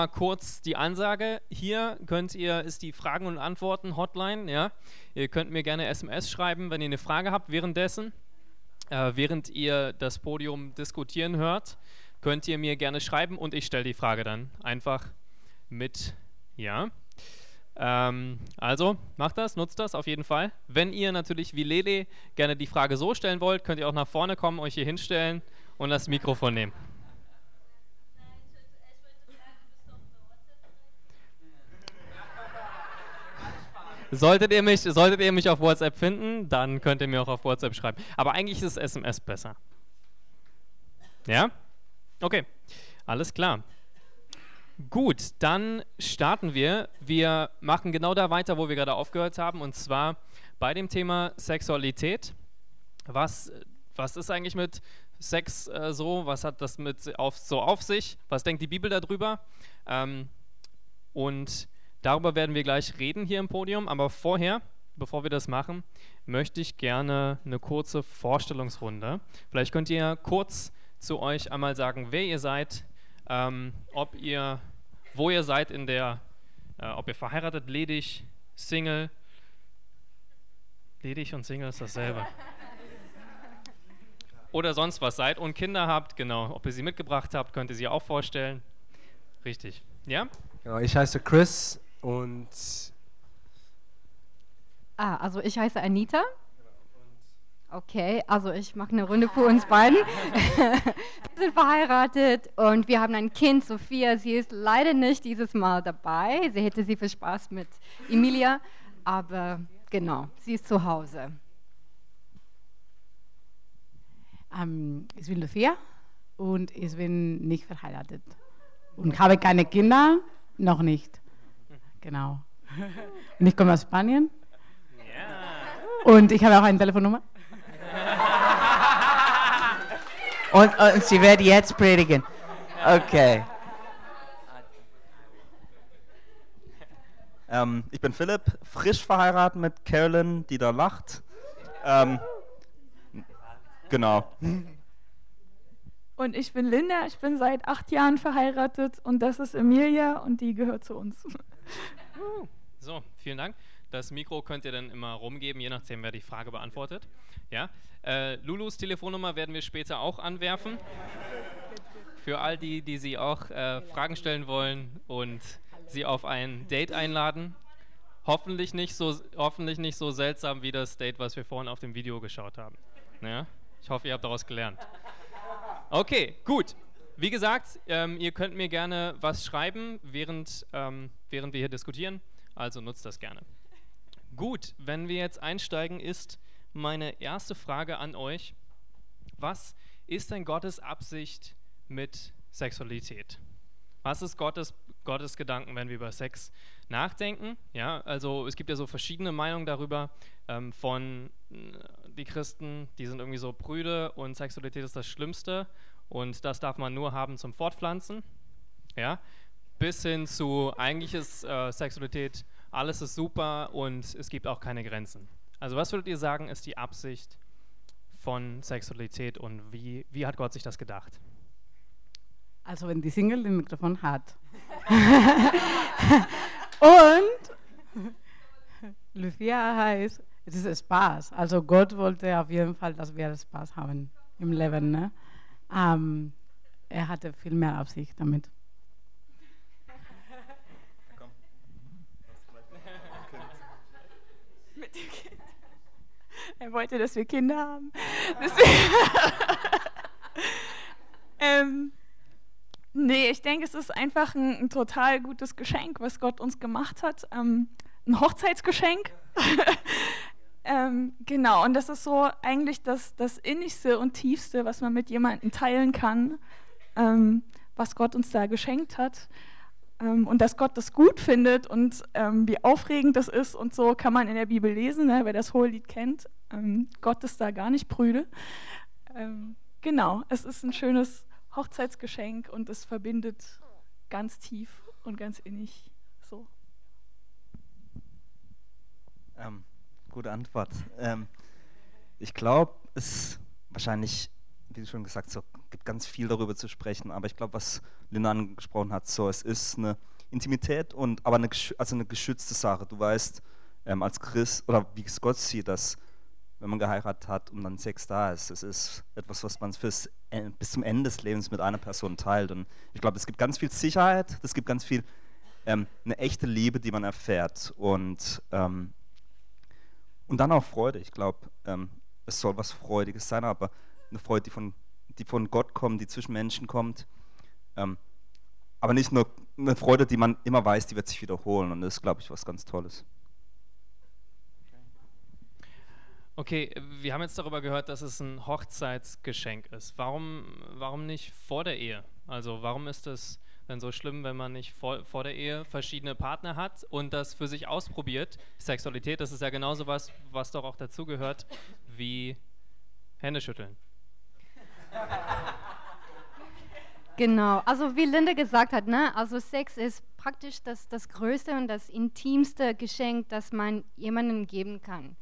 Mal kurz die Ansage. Hier könnt ihr, ist die Fragen und Antworten Hotline. Ja? Ihr könnt mir gerne SMS schreiben, wenn ihr eine Frage habt währenddessen. Äh, während ihr das Podium diskutieren hört, könnt ihr mir gerne schreiben und ich stelle die Frage dann einfach mit. Ja. Ähm, also macht das, nutzt das auf jeden Fall. Wenn ihr natürlich wie Lele gerne die Frage so stellen wollt, könnt ihr auch nach vorne kommen, euch hier hinstellen und das Mikrofon nehmen. Solltet ihr, mich, solltet ihr mich auf WhatsApp finden, dann könnt ihr mir auch auf WhatsApp schreiben. Aber eigentlich ist SMS besser. Ja? Okay, alles klar. Gut, dann starten wir. Wir machen genau da weiter, wo wir gerade aufgehört haben, und zwar bei dem Thema Sexualität. Was, was ist eigentlich mit Sex äh, so? Was hat das mit auf, so auf sich? Was denkt die Bibel darüber? Ähm, und darüber werden wir gleich reden hier im Podium, aber vorher, bevor wir das machen, möchte ich gerne eine kurze Vorstellungsrunde. Vielleicht könnt ihr kurz zu euch einmal sagen, wer ihr seid, ähm, ob ihr wo ihr seid in der, äh, ob ihr verheiratet, ledig, Single. Ledig und Single ist dasselbe. Oder sonst was seid und Kinder habt, genau. Ob ihr sie mitgebracht habt, könnt ihr sie auch vorstellen. Richtig. Ja? Genau, ich heiße Chris und. Ah, also ich heiße Anita. Okay, also ich mache eine Runde für uns beiden. wir sind verheiratet und wir haben ein Kind, Sophia. Sie ist leider nicht dieses Mal dabei. Sie hätte sie viel Spaß mit Emilia, aber genau, sie ist zu Hause. Ähm, ich bin Sophia und ich bin nicht verheiratet und habe keine Kinder, noch nicht. Genau. Und ich komme aus Spanien. Und ich habe auch eine Telefonnummer. Und, und sie wird jetzt predigen. Okay. Ähm, ich bin Philipp, frisch verheiratet mit Carolyn, die da lacht. Ähm, genau. Und ich bin Linda, ich bin seit acht Jahren verheiratet und das ist Emilia und die gehört zu uns. So, vielen Dank. Das Mikro könnt ihr dann immer rumgeben, je nachdem, wer die Frage beantwortet. Ja? Äh, Lulus Telefonnummer werden wir später auch anwerfen. Für all die, die sie auch äh, Fragen stellen wollen und sie auf ein Date einladen. Hoffentlich nicht, so, hoffentlich nicht so seltsam wie das Date, was wir vorhin auf dem Video geschaut haben. Ja? Ich hoffe, ihr habt daraus gelernt. Okay, gut. Wie gesagt, ähm, ihr könnt mir gerne was schreiben, während, ähm, während wir hier diskutieren. Also nutzt das gerne. Gut, wenn wir jetzt einsteigen, ist meine erste Frage an euch. Was ist denn Gottes Absicht mit Sexualität? Was ist Gottes, Gottes Gedanken, wenn wir über Sex nachdenken? Ja, also es gibt ja so verschiedene Meinungen darüber ähm, von äh, die Christen, die sind irgendwie so prüde und Sexualität ist das Schlimmste und das darf man nur haben zum Fortpflanzen. Ja, bis hin zu eigentlich ist äh, Sexualität alles ist super und es gibt auch keine Grenzen. Also was würdet ihr sagen, ist die Absicht von Sexualität und wie, wie hat Gott sich das gedacht? Also wenn die Single den Mikrofon hat. und Lucia heißt, es ist Spaß. Also Gott wollte auf jeden Fall, dass wir Spaß haben im Leben. Ne? Ähm, er hatte viel mehr Absicht damit. Er wollte, dass wir Kinder haben. ähm, nee, ich denke, es ist einfach ein, ein, total gutes Geschenk, was Gott uns gemacht hat. Ähm, ein Hochzeitsgeschenk. ähm, genau, und das ist so eigentlich das, das Innigste und Tiefste, was man mit jemandem teilen kann, ähm, was Gott uns da geschenkt hat. Ähm, und dass Gott das gut findet und ähm, wie aufregend das ist und so kann man in der Bibel lesen, ne, wer das Hohelied kennt. Ähm, Gott ist da gar nicht prüde. Ähm, genau, es ist ein schönes Hochzeitsgeschenk und es verbindet ganz tief und ganz innig so. Ähm, gute Antwort. Ähm, ich glaube, es wahrscheinlich, wie du schon gesagt hast, gibt ganz viel darüber zu sprechen, aber ich glaube, was Linda angesprochen hat, so, es ist eine Intimität und aber eine, also eine geschützte Sache. Du weißt ähm, als Christ oder wie es Gott sieht, dass wenn man geheiratet hat und dann Sex da ist, es ist etwas, was man fürs, bis zum Ende des Lebens mit einer Person teilt. Und ich glaube, es gibt ganz viel Sicherheit, es gibt ganz viel ähm, eine echte Liebe, die man erfährt und ähm, und dann auch Freude. Ich glaube, ähm, es soll was Freudiges sein, aber eine Freude, die von, die von Gott kommt, die zwischen Menschen kommt. Ähm, aber nicht nur eine Freude, die man immer weiß, die wird sich wiederholen. Und das ist, glaube ich, was ganz Tolles. Okay, wir haben jetzt darüber gehört, dass es ein Hochzeitsgeschenk ist. Warum, warum nicht vor der Ehe? Also warum ist es denn so schlimm, wenn man nicht vor, vor der Ehe verschiedene Partner hat und das für sich ausprobiert? Sexualität, das ist ja genauso was, was doch auch dazugehört, wie Hände schütteln. Genau, also wie Linda gesagt hat, ne, also Sex ist praktisch das, das größte und das intimste Geschenk, das man jemandem geben kann.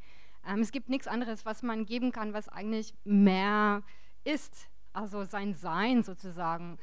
Ähm, es gibt nichts anderes, was man geben kann, was eigentlich mehr ist, also sein Sein sozusagen.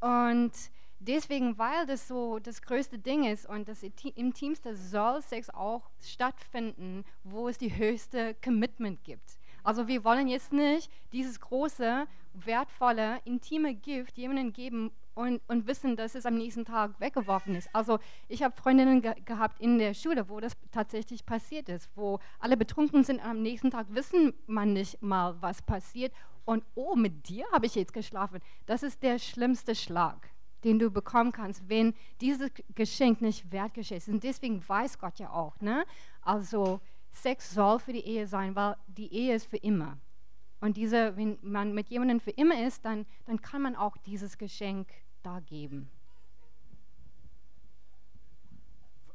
Und deswegen, weil das so das größte Ding ist und das Intimste, soll Sex auch stattfinden, wo es die höchste Commitment gibt. Also wir wollen jetzt nicht dieses große, wertvolle, intime Gift jemandem geben und, und wissen, dass es am nächsten Tag weggeworfen ist. Also ich habe Freundinnen ge gehabt in der Schule, wo das tatsächlich passiert ist, wo alle betrunken sind und am nächsten Tag wissen man nicht mal, was passiert. Und oh, mit dir habe ich jetzt geschlafen. Das ist der schlimmste Schlag den du bekommen kannst, wenn dieses Geschenk nicht wertgeschätzt ist. Und deswegen weiß Gott ja auch, ne? Also Sex soll für die Ehe sein, weil die Ehe ist für immer. Und diese, wenn man mit jemandem für immer ist, dann, dann kann man auch dieses Geschenk da geben.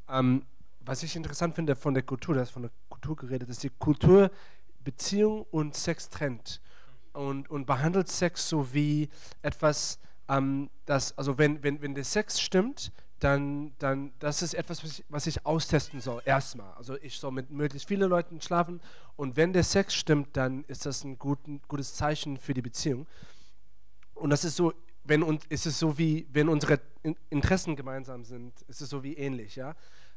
Ähm, was ich interessant finde von der Kultur, das ist von der Kultur geredet, dass die Kultur Beziehung und Sex trennt und, und behandelt Sex so wie etwas, ähm, das, also wenn, wenn, wenn der Sex stimmt, dann, dann das ist etwas, was ich, was ich austesten soll, erstmal. Also ich soll mit möglichst vielen Leuten schlafen und wenn der Sex stimmt, dann ist das ein guten, gutes Zeichen für die Beziehung. Und das ist so, wenn und ist es so wie, wenn unsere Interessen gemeinsam sind, ist es so wie ähnlich, ja.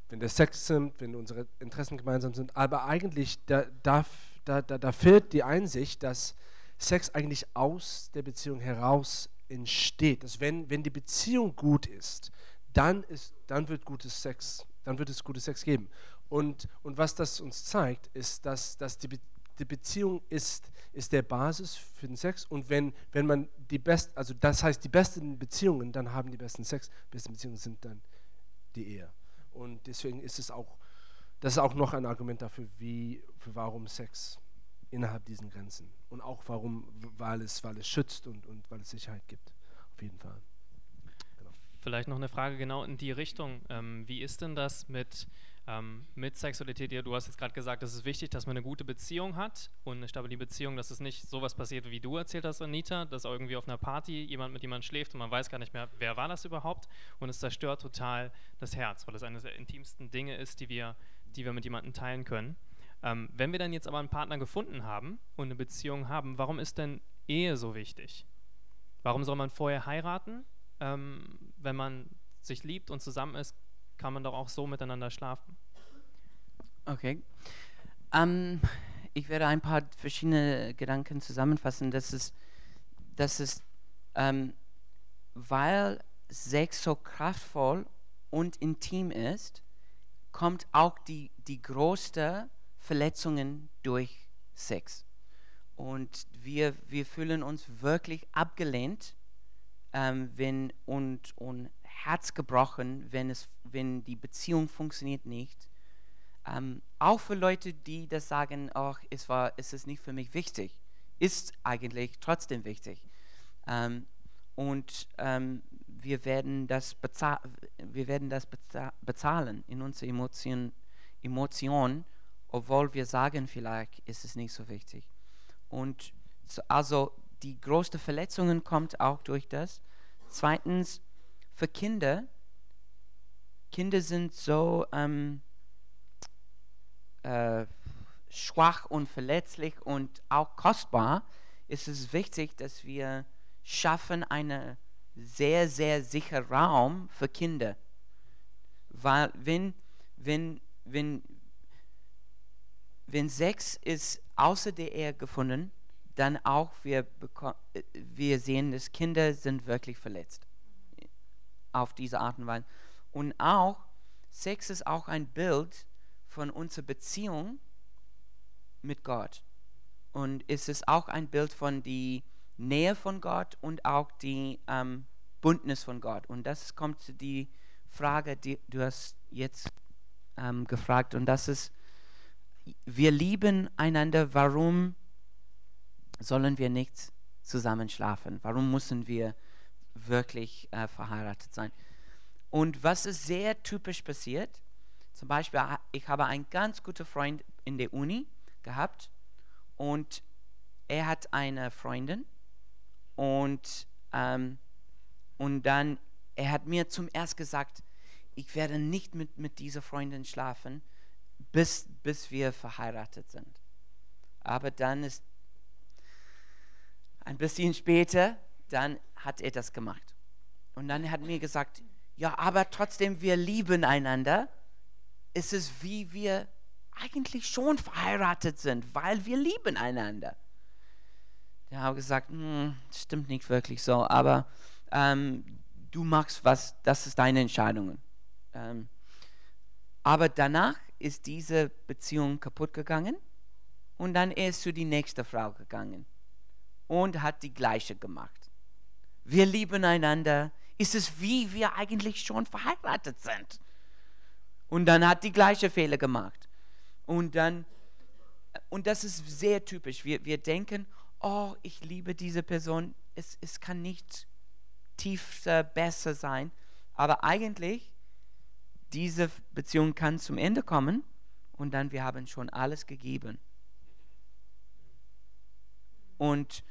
Wenn der Sex stimmt, wenn unsere Interessen gemeinsam sind, aber eigentlich da, da, da, da fehlt die Einsicht, dass Sex eigentlich aus der Beziehung heraus entsteht. Dass wenn, wenn die Beziehung gut ist, dann, ist, dann wird gutes Sex, dann wird es gutes Sex geben. Und, und was das uns zeigt, ist, dass, dass die, Be die Beziehung ist, ist der Basis für den Sex. Und wenn, wenn man die besten, also das heißt, die besten Beziehungen, dann haben die besten Sex, die besten Beziehungen sind dann die Ehe. Und deswegen ist es auch, das ist auch noch ein Argument dafür, wie, für warum Sex innerhalb diesen Grenzen. Und auch warum, weil es, weil es schützt und, und weil es Sicherheit gibt. Auf jeden Fall. Vielleicht noch eine Frage genau in die Richtung. Ähm, wie ist denn das mit, ähm, mit Sexualität? Du hast jetzt gerade gesagt, es ist wichtig, dass man eine gute Beziehung hat und eine stabile Beziehung, dass es nicht sowas passiert, wie du erzählt hast, Anita, dass irgendwie auf einer Party jemand mit jemandem schläft und man weiß gar nicht mehr, wer war das überhaupt und es zerstört total das Herz, weil es eines der intimsten Dinge ist, die wir, die wir mit jemandem teilen können. Ähm, wenn wir dann jetzt aber einen Partner gefunden haben und eine Beziehung haben, warum ist denn Ehe so wichtig? Warum soll man vorher heiraten? ähm, wenn man sich liebt und zusammen ist, kann man doch auch so miteinander schlafen. Okay. Ähm, ich werde ein paar verschiedene Gedanken zusammenfassen. Das ist, das ist ähm, weil Sex so kraftvoll und intim ist, kommt auch die, die größte Verletzungen durch Sex. Und wir, wir fühlen uns wirklich abgelehnt ähm, wenn, und, und Herz gebrochen, wenn, es, wenn die Beziehung funktioniert nicht. Ähm, auch für Leute, die das sagen, ach, es, war, es ist nicht für mich wichtig, ist eigentlich trotzdem wichtig. Ähm, und ähm, wir werden das, wir werden das bezahlen in unserer Emotion, Emotion, obwohl wir sagen, vielleicht ist es nicht so wichtig. Und so, also die größte Verletzungen kommt auch durch das. Zweitens, für Kinder, Kinder sind so ähm, äh, schwach und verletzlich und auch kostbar, ist es wichtig, dass wir schaffen einen sehr, sehr sicheren Raum für Kinder. Weil wenn, wenn, wenn, wenn Sex ist außer der Ehe gefunden, dann auch wir, wir sehen, dass Kinder sind wirklich verletzt. Auf diese Art und Weise. Und auch, Sex ist auch ein Bild von unserer Beziehung mit Gott. Und es ist auch ein Bild von die Nähe von Gott und auch die ähm, Bündnis von Gott. Und das kommt zu die Frage, die du hast jetzt ähm, gefragt. Und das ist, wir lieben einander, warum sollen wir nicht zusammen schlafen? Warum müssen wir wirklich äh, verheiratet sein? Und was ist sehr typisch passiert, zum Beispiel, ha- ich habe einen ganz guten Freund in der Uni gehabt und er hat eine Freundin und, ähm, und dann, er hat mir zum erst gesagt, ich werde nicht mit, mit dieser Freundin schlafen, bis, bis wir verheiratet sind. Aber dann ist ein bisschen später, dann hat er das gemacht. Und dann hat er mir gesagt, ja, aber trotzdem, wir lieben einander. Es ist wie wir eigentlich schon verheiratet sind, weil wir lieben einander. Da habe ich gesagt, "Hm, stimmt nicht wirklich so, aber ähm, du machst was, das ist deine Entscheidung. Ähm, aber danach ist diese Beziehung kaputt gegangen und dann er ist zu die nächste Frau gegangen und hat die gleiche gemacht. Wir lieben einander. Ist es wie wir eigentlich schon verheiratet sind? Und dann hat die gleiche Fehler gemacht. Und dann, und das ist sehr typisch. Wir, wir denken, oh, ich liebe diese Person. Es, es kann nicht tiefer, besser sein. Aber eigentlich, diese Beziehung kann zum Ende kommen und dann wir haben schon alles gegeben. Und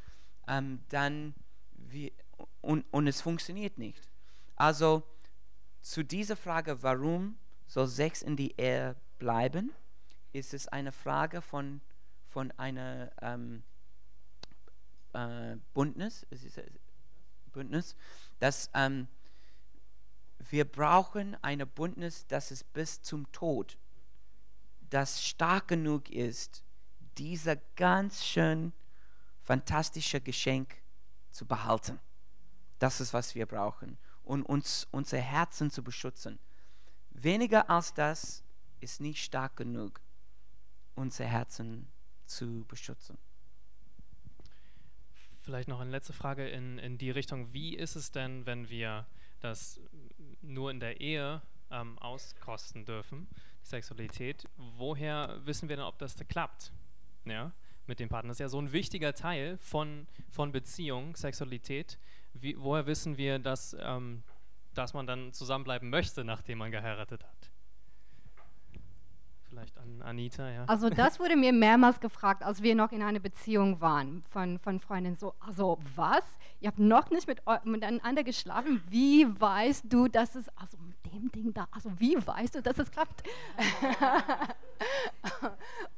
ähm, dann, wir, und, und es funktioniert nicht. Also zu dieser Frage, warum soll Sex in die Ehe bleiben, ist es eine Frage von, von einer ähm, äh, Bündnis, äh, Bündnis, dass ähm, wir brauchen eine Bündnis, das ist bis zum Tod, das stark genug ist, dieser ganz schön fantastische Geschenk zu behalten. Das ist, was wir brauchen. Und uns, unser Herzen zu beschützen. Weniger als das ist nicht stark genug, unser Herzen zu beschützen. Vielleicht noch eine letzte Frage in, in die Richtung. Wie ist es denn, wenn wir das nur in der Ehe ähm, auskosten dürfen, die Sexualität? Woher wissen wir denn, ob das da klappt? Ja, mit dem Partner. Das ist ja so ein wichtiger Teil von, von Beziehung, Sexualität. Wie, woher wissen wir, dass, ähm, dass man dann zusammenbleiben möchte, nachdem man geheiratet hat? Vielleicht an Anita, ja. Also das wurde mir mehrmals gefragt, als wir noch in einer Beziehung waren von, von Freundinnen. So, also was? Ihr habt noch nicht mit, miteinander geschlafen? Wie weißt du, dass es, also mit dem Ding da, also wie weißt du, dass es klappt?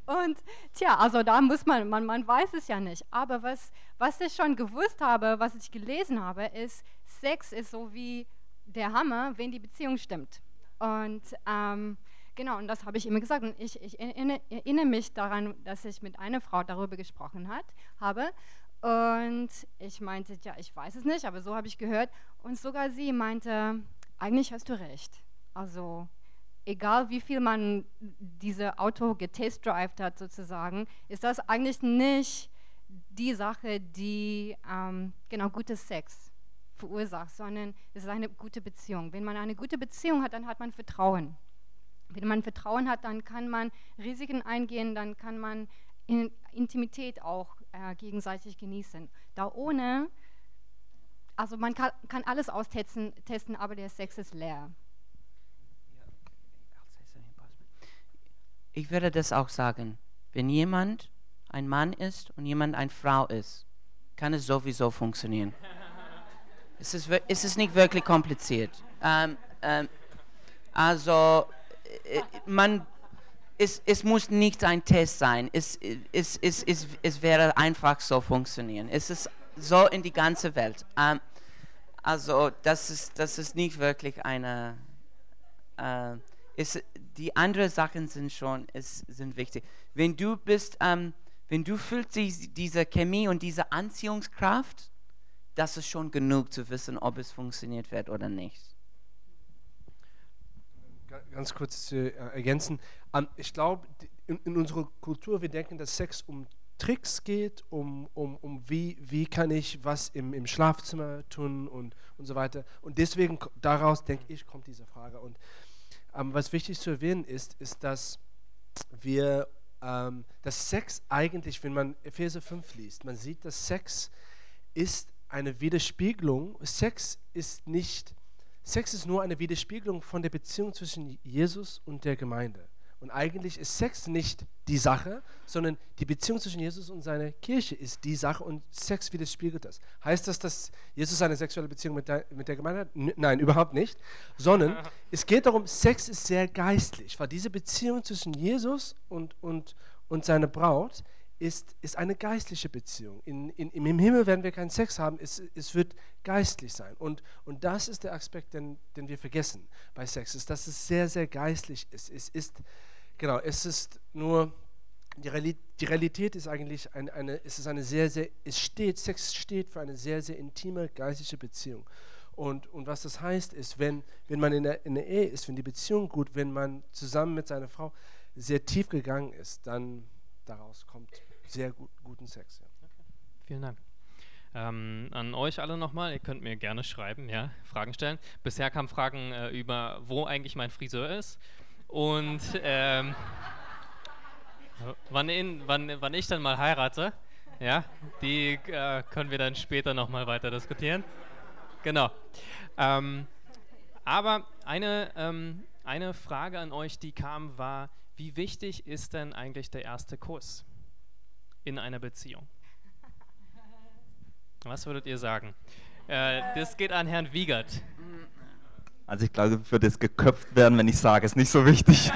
Und tja, also da muss man, man, man weiß es ja nicht. Aber was, was ich schon gewusst habe, was ich gelesen habe, ist, Sex ist so wie der Hammer, wenn die Beziehung stimmt. Und ähm, genau, und das habe ich immer gesagt. Und ich, ich erinnere, erinnere mich daran, dass ich mit einer Frau darüber gesprochen hat, habe. Und ich meinte, ja, ich weiß es nicht, aber so habe ich gehört. Und sogar sie meinte, eigentlich hast du recht. Also egal wie viel man diese Auto getestdrived hat sozusagen, ist das eigentlich nicht die Sache, die ähm, genau gutes Sex verursacht, sondern es ist eine gute Beziehung. Wenn man eine gute Beziehung hat, dann hat man Vertrauen. Wenn man Vertrauen hat, dann kann man Risiken eingehen, dann kann man in Intimität auch äh, gegenseitig genießen. Da ohne, also man kann, kann alles austesten, testen, aber der Sex ist leer. Ich würde das auch sagen. Wenn jemand ein Mann ist und jemand eine Frau ist, kann es sowieso funktionieren. es, ist, es ist nicht wirklich kompliziert. Ähm, ähm, also, man, es, es muss nicht ein Test sein. Es, es, es, es, es wäre einfach so funktionieren. Es ist, so in die ganze Welt. Ähm, also das ist, das ist nicht wirklich eine... Äh, ist, die anderen Sachen sind schon ist, sind wichtig. Wenn du bist, ähm, wenn du fühlst die, diese Chemie und diese Anziehungskraft, das ist schon genug zu wissen, ob es funktioniert wird oder nicht. Ganz kurz zu ergänzen. Ähm, ich glaube, in, in unserer Kultur, wir denken, dass Sex um Tricks geht, um, um, um wie, wie kann ich was im, im Schlafzimmer tun und, und so weiter. Und deswegen daraus, denke ich, kommt diese Frage. Und ähm, was wichtig zu erwähnen ist, ist, dass wir, ähm, dass Sex eigentlich, wenn man Epheser 5 liest, man sieht, dass Sex ist eine Widerspiegelung. Sex ist nicht, Sex ist nur eine Widerspiegelung von der Beziehung zwischen Jesus und der Gemeinde. Und eigentlich ist Sex nicht die Sache, sondern die Beziehung zwischen Jesus und seiner Kirche ist die Sache und Sex widerspiegelt das. Heißt das, dass Jesus eine sexuelle Beziehung mit der, mit der Gemeinde hat? Nein, überhaupt nicht. Sondern es geht darum, Sex ist sehr geistlich, weil diese Beziehung zwischen Jesus und, und, und seiner Braut ist, ist eine geistliche Beziehung. In, in, Im Himmel werden wir keinen Sex haben, es, es wird geistlich sein. Und, und das ist der Aspekt, den, den wir vergessen bei Sex, ist, dass es sehr, sehr geistlich ist. Es ist, genau, es ist nur, die Realität, die Realität ist eigentlich eine, eine, es ist eine sehr, sehr, es steht, Sex steht für eine sehr, sehr intime geistliche Beziehung. Und, und was das heißt, ist, wenn, wenn man in der, in der Ehe ist, wenn die Beziehung gut, wenn man zusammen mit seiner Frau sehr tief gegangen ist, dann daraus kommt sehr gut, guten Sex. Ja. Okay. Vielen Dank. Ähm, an euch alle nochmal, ihr könnt mir gerne schreiben, ja, Fragen stellen. Bisher kamen Fragen äh, über, wo eigentlich mein Friseur ist und ähm, wann, in, wann, wann ich dann mal heirate. Ja, die äh, können wir dann später nochmal weiter diskutieren. Genau. Ähm, aber eine, ähm, eine Frage an euch, die kam, war, wie wichtig ist denn eigentlich der erste Kuss? In einer Beziehung? Was würdet ihr sagen? Äh, das geht an Herrn Wiegert. Also ich glaube, ich würde jetzt geköpft werden, wenn ich sage, es ist nicht so wichtig.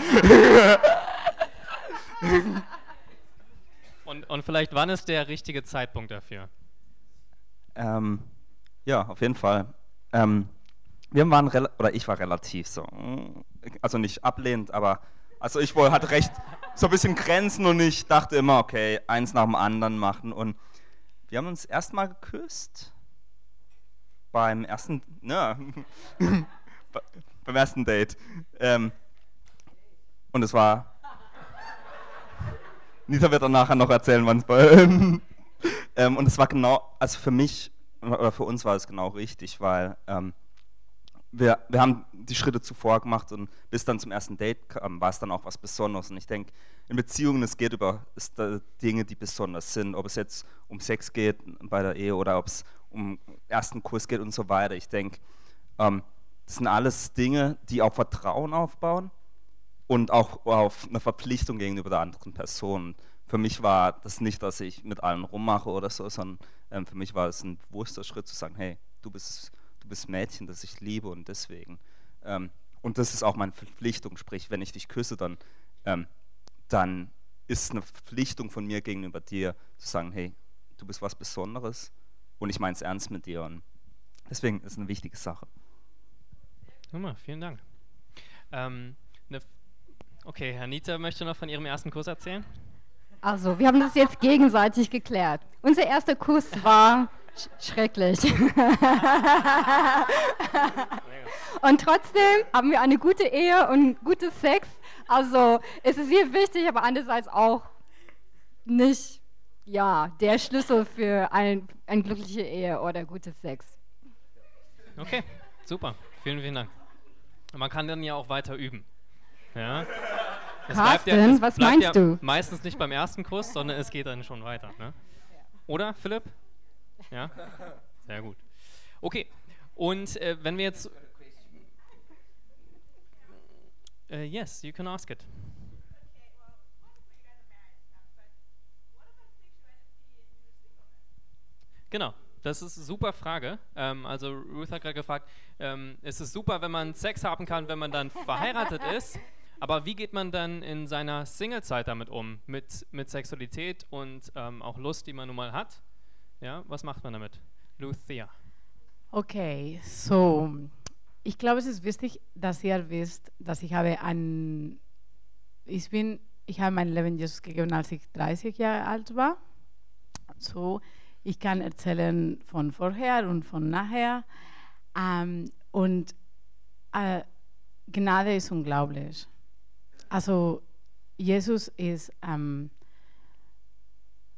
und, und vielleicht wann ist der richtige Zeitpunkt dafür? Ähm, ja, auf jeden Fall. Ähm, wir waren, oder ich war relativ so, mm, also nicht ablehnend, aber also ich wohl hatte recht, so ein bisschen Grenzen und ich dachte immer, okay, eins nach dem anderen machen. Und wir haben uns erstmal geküsst. Beim ersten, ne, beim ersten Date. Ähm, und es war. Nita wird dann nachher noch erzählen, wann es bei. ähm, und es war genau, also für mich oder für uns war es genau richtig, weil ähm, wir, wir haben die Schritte zuvor gemacht und bis dann zum ersten Date kam, war es dann auch was Besonderes. Und ich denke, in Beziehungen, es geht über Dinge, die besonders sind. Ob es jetzt um Sex geht bei der Ehe oder ob es um ersten Kurs geht und so weiter. Ich denke, ähm, das sind alles Dinge, die auf Vertrauen aufbauen und auch auf eine Verpflichtung gegenüber der anderen Person. Für mich war das nicht, dass ich mit allen rummache oder so, sondern ähm, für mich war es ein bewusster Schritt zu sagen, hey, du bist bist Mädchen, das ich liebe und deswegen. Ähm, und das ist auch meine Verpflichtung, sprich, wenn ich dich küsse, dann, ähm, dann ist es eine Verpflichtung von mir gegenüber dir, zu sagen, hey, du bist was Besonderes und ich meine es ernst mit dir. Und deswegen ist es eine wichtige Sache. Nummer, vielen Dank. Ähm, ne, okay, Herr Nita möchte noch von Ihrem ersten Kurs erzählen. Also, wir haben das jetzt gegenseitig geklärt. Unser erster Kuss war schrecklich. und trotzdem haben wir eine gute Ehe und gutes Sex. Also es ist sehr wichtig, aber andererseits auch nicht ja, der Schlüssel für ein, eine glückliche Ehe oder gutes Sex. Okay, super. Vielen, vielen Dank. Man kann dann ja auch weiter üben. Ja. Es Carsten, ja, was meinst ja du? Meistens nicht beim ersten Kuss, sondern es geht dann schon weiter. Ne? Oder, Philipp? Ja? Sehr gut. Okay, und äh, wenn wir jetzt. Uh, yes, you can ask it. Genau, das ist eine super Frage. Ähm, also Ruth hat gerade gefragt, ähm, es ist super, wenn man Sex haben kann, wenn man dann verheiratet ist. Aber wie geht man dann in seiner Singlezeit damit um? Mit, mit Sexualität und ähm, auch Lust, die man nun mal hat? Ja, was macht man damit? Lucia. Okay, so ich glaube, es ist wichtig, dass ihr wisst, dass ich habe ein, ich bin, ich habe mein Leben Jesus gegeben, als ich 30 Jahre alt war. So, ich kann erzählen von vorher und von nachher. Ähm, und äh, Gnade ist unglaublich. Also Jesus ist ähm,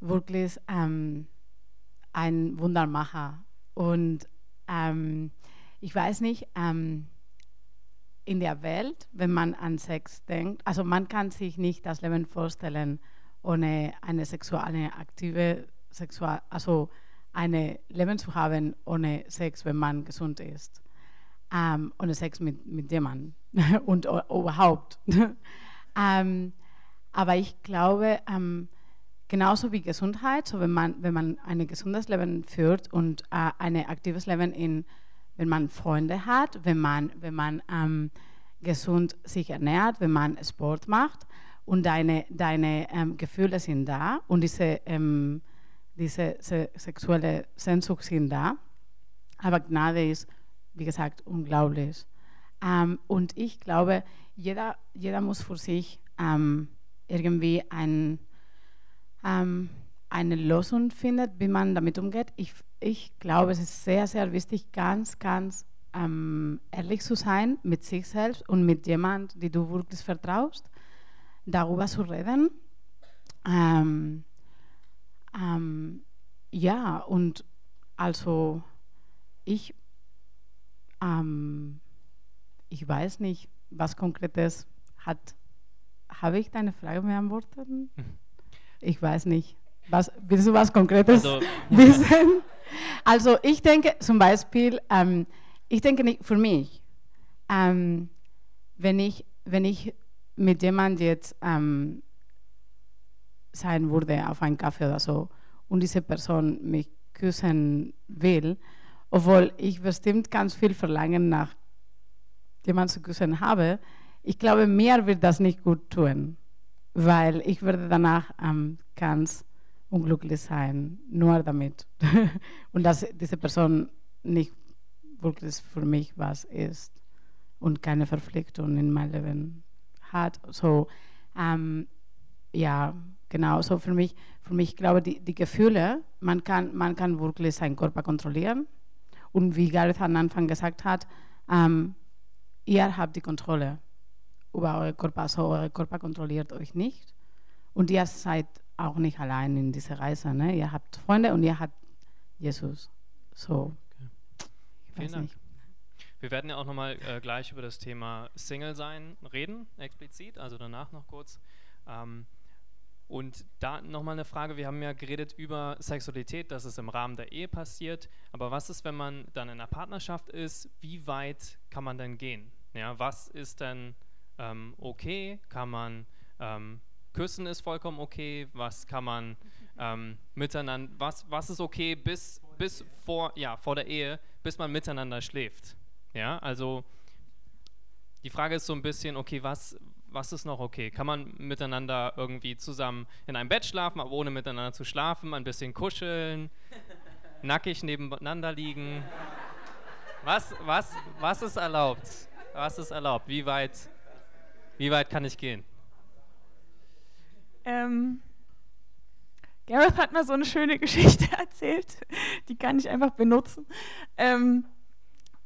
wirklich ähm, ein Wundermacher. Und ähm, ich weiß nicht, ähm, in der Welt, wenn man an Sex denkt, also man kann sich nicht das Leben vorstellen ohne eine sexuelle, aktive Sexual, also eine Leben zu haben ohne Sex, wenn man gesund ist. Ähm, ohne Sex mit, mit jemandem und überhaupt. ähm, aber ich glaube, ähm, genauso wie Gesundheit, so wenn man, wenn man ein gesundes Leben führt und äh, ein aktives Leben, in, wenn man Freunde hat, wenn man, wenn man ähm, gesund sich ernährt, wenn man Sport macht und deine, deine ähm, Gefühle sind da und diese, ähm, diese se sexuelle Sehnsucht sind da. Aber Gnade ist, wie gesagt, unglaublich. Ähm, und ich glaube, jeder, jeder muss für sich ähm, irgendwie ein, ähm, eine Lösung findet, wie man damit umgeht. Ich, ich glaube, es ist sehr, sehr wichtig, ganz, ganz ähm, ehrlich zu sein mit sich selbst und mit jemandem, die du wirklich vertraust, darüber zu reden. Ähm, ähm, ja, und also ich, ähm, ich weiß nicht, was Konkretes hat habe ich deine Frage beantwortet? Mhm. Ich weiß nicht. Was, willst du was Konkretes also, wissen? Also ich denke zum Beispiel, ähm, ich denke nicht für mich, ähm, wenn, ich, wenn ich mit jemandem jetzt ähm, sein würde auf einen Kaffee oder so und diese Person mich küssen will, obwohl ich bestimmt ganz viel Verlangen nach jemandem zu küssen habe, ich glaube, mir wird das nicht gut tun, weil ich werde danach ähm, ganz unglücklich sein, nur damit. und dass diese Person nicht wirklich für mich was ist und keine Verpflichtung in meinem Leben hat. So, ähm, ja, genau, so für mich, für mich glaube die, die Gefühle, man kann, man kann wirklich seinen Körper kontrollieren. Und wie Gareth am Anfang gesagt hat, ähm, ihr habt die Kontrolle über euren Körper. Also euer Körper kontrolliert euch nicht. Und ihr seid auch nicht allein in dieser Reise. Ne? Ihr habt Freunde und ihr habt Jesus. So. Okay. Vielen Dank. Nicht. Wir werden ja auch nochmal äh, gleich über das Thema Single sein reden, explizit, also danach noch kurz. Ähm, und da nochmal eine Frage, wir haben ja geredet über Sexualität, dass es im Rahmen der Ehe passiert, aber was ist, wenn man dann in einer Partnerschaft ist, wie weit kann man denn gehen? Ja, was ist denn ähm, okay? Kann man ähm, küssen ist vollkommen okay? Was kann man ähm, miteinander, was, was ist okay bis, bis vor, ja, vor der Ehe, bis man miteinander schläft? Ja, also die Frage ist so ein bisschen, okay, was, was ist noch okay? Kann man miteinander irgendwie zusammen in einem Bett schlafen, aber ohne miteinander zu schlafen, ein bisschen kuscheln, nackig nebeneinander liegen? Was, was, was ist erlaubt? Was ist erlaubt? Wie weit wie weit kann ich gehen? Ähm, Gareth hat mir so eine schöne Geschichte erzählt, die kann ich einfach benutzen. Ähm,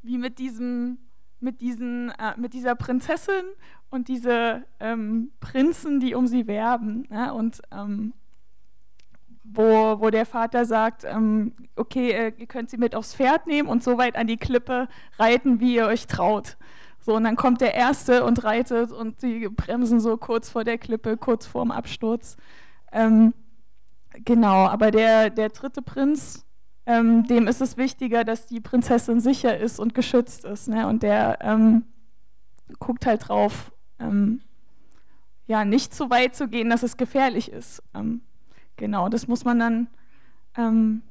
wie mit diesem, mit diesen, äh, mit dieser Prinzessin und diese ähm, Prinzen, die um sie werben. Ne? Und ähm, wo, wo der Vater sagt, ähm, okay, äh, ihr könnt sie mit aufs Pferd nehmen und so weit an die Klippe reiten, wie ihr euch traut. So, und dann kommt der Erste und reitet und die bremsen so kurz vor der Klippe, kurz vorm Absturz. Ähm, genau, aber der, der dritte Prinz, ähm, dem ist es wichtiger, dass die Prinzessin sicher ist und geschützt ist. Ne? Und der ähm, guckt halt drauf, ähm, ja, nicht zu weit zu gehen, dass es gefährlich ist. Ähm, genau, das muss man dann, ähm,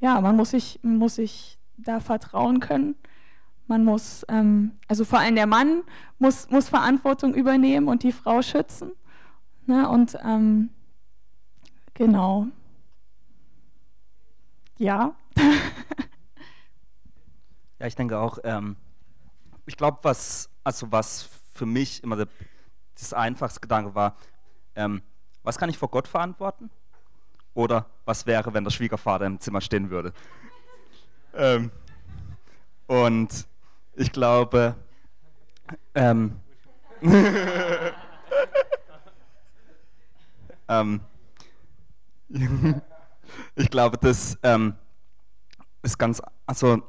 ja, man muss sich, man muss sich da vertrauen können. Man muss, ähm, also vor allem der Mann muss, muss Verantwortung übernehmen und die Frau schützen. Ne? Und ähm, genau. ja. Ja, ich denke auch, ähm, ich glaube, was, also was für mich immer der, das einfachste Gedanke war, ähm, was kann ich vor Gott verantworten? Oder was wäre, wenn der Schwiegervater im Zimmer stehen würde? ähm, und ich glaube, ähm, ähm, ich glaube, das ähm, ist ganz, also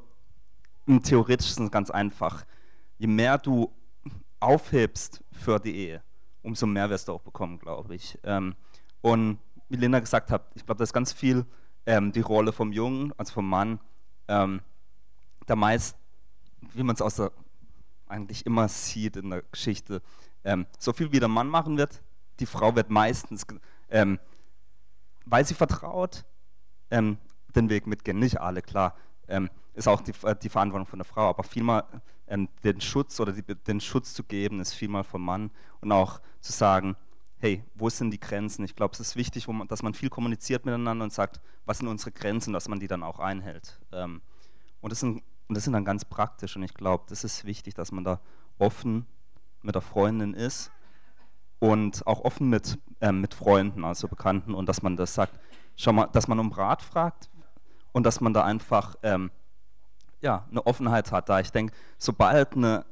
theoretisch ist es ganz einfach. Je mehr du aufhebst für die Ehe, umso mehr wirst du auch bekommen, glaube ich. Ähm, und wie Linda gesagt hat, ich glaube, das ist ganz viel ähm, die Rolle vom Jungen, also vom Mann, ähm, der meist, wie man es aus der eigentlich immer sieht in der Geschichte, ähm, so viel wie der Mann machen wird, die Frau wird meistens, ähm, weil sie vertraut, ähm, den Weg mitgehen. Nicht alle, klar. Ähm, ist auch die, äh, die, Verantwortung von der Frau, aber vielmal ähm, den Schutz oder die, den Schutz zu geben, ist vielmal vom Mann und auch zu sagen, hey, wo sind die Grenzen? Ich glaube, es ist wichtig, man, dass man viel kommuniziert miteinander und sagt, was sind unsere Grenzen, dass man die dann auch einhält. Ähm, und, das sind, und das sind dann ganz praktisch und ich glaube, das ist wichtig, dass man da offen mit der Freundin ist und auch offen mit, äh, mit Freunden, also Bekannten und dass man das sagt, schau mal, dass man um Rat fragt und dass man da einfach ähm, ja, eine Offenheit hat. Da ich denke, sobald eine,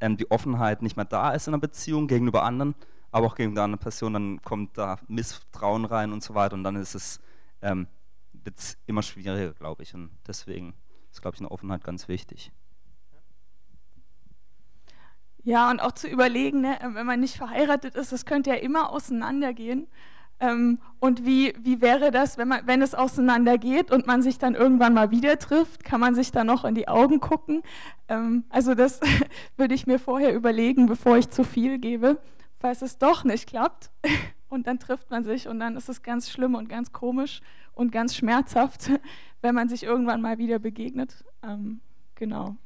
ähm, die Offenheit nicht mehr da ist in einer Beziehung gegenüber anderen, aber auch gegenüber anderen Personen, dann kommt da Misstrauen rein und so weiter und dann ist es ähm, immer schwieriger, glaube ich. Und deswegen ist, glaube ich, eine Offenheit ganz wichtig. Ja, und auch zu überlegen, ne, wenn man nicht verheiratet ist, das könnte ja immer auseinandergehen. Ähm, und wie, wie wäre das, wenn, man, wenn es auseinandergeht und man sich dann irgendwann mal wieder trifft? Kann man sich da noch in die Augen gucken? Ähm, also das würde ich mir vorher überlegen, bevor ich zu viel gebe, falls es doch nicht klappt. Und dann trifft man sich und dann ist es ganz schlimm und ganz komisch und ganz schmerzhaft, wenn man sich irgendwann mal wieder begegnet. Ähm, genau.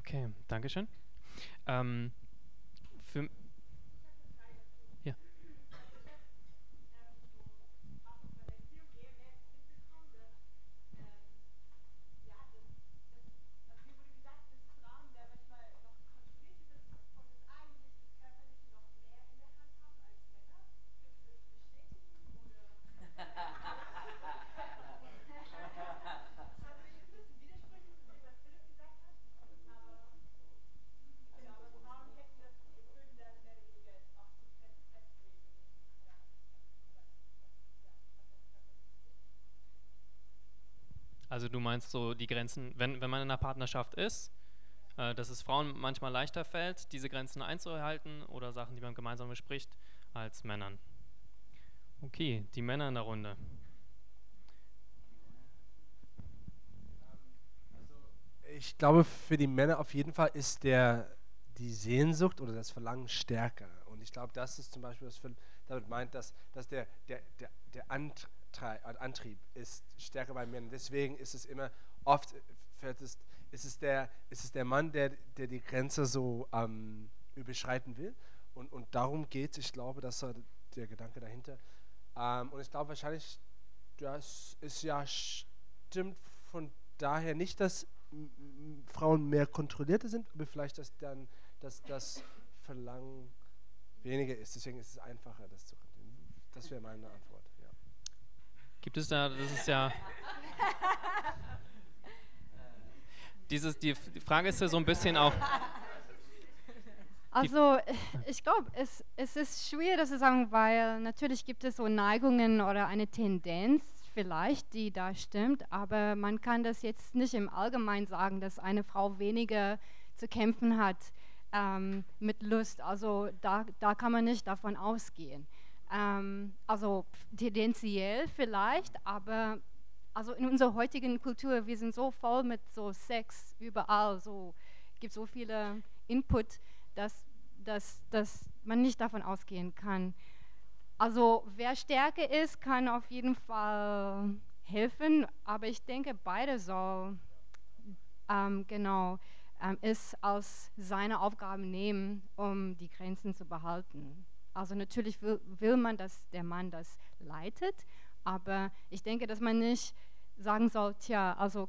Okay, danke schön. Ähm, für, Also du meinst so die Grenzen, wenn, wenn man in einer Partnerschaft ist, äh, dass es Frauen manchmal leichter fällt, diese Grenzen einzuhalten oder Sachen, die man gemeinsam bespricht, als Männern. Okay, die Männer in der Runde. Ich glaube, für die Männer auf jeden Fall ist der, die Sehnsucht oder das Verlangen stärker. Und ich glaube, das ist zum Beispiel, was damit meint, dass, dass der, der, der, der Antrieb Antrieb ist stärker bei Männern. Deswegen ist es immer oft, ist, ist, es, der, ist es der Mann, der, der die Grenze so ähm, überschreiten will. Und, und darum geht es. Ich glaube, das ist der Gedanke dahinter. Ähm, und ich glaube wahrscheinlich, das ist ja stimmt von daher nicht, dass Frauen mehr kontrollierter sind, aber vielleicht, dass dann dass das Verlangen weniger ist. Deswegen ist es einfacher, das zu kontrollieren. Das wäre meine Antwort. Gibt es da, das ist ja. Dieses, die, Frage ist ja so ein bisschen auch. Also ich glaube, es, es ist schwer, das zu sagen, weil natürlich gibt es so Neigungen oder eine Tendenz vielleicht, die da stimmt, aber man kann das jetzt nicht im Allgemeinen sagen, dass eine Frau weniger zu kämpfen hat ähm, mit Lust. Also da, da kann man nicht davon ausgehen. Ähm, also tendenziell vielleicht, aber also in unserer heutigen Kultur, wir sind so voll mit so Sex überall, so gibt so viele Input, dass, dass, dass man nicht davon ausgehen kann. Also wer stärker ist, kann auf jeden Fall helfen, aber ich denke, beide soll ähm, genau ähm, es als seine Aufgaben nehmen, um die Grenzen zu behalten. Also natürlich will, will man, dass der Mann das leitet Aber ich denke, dass man nicht sagen soll, tja, also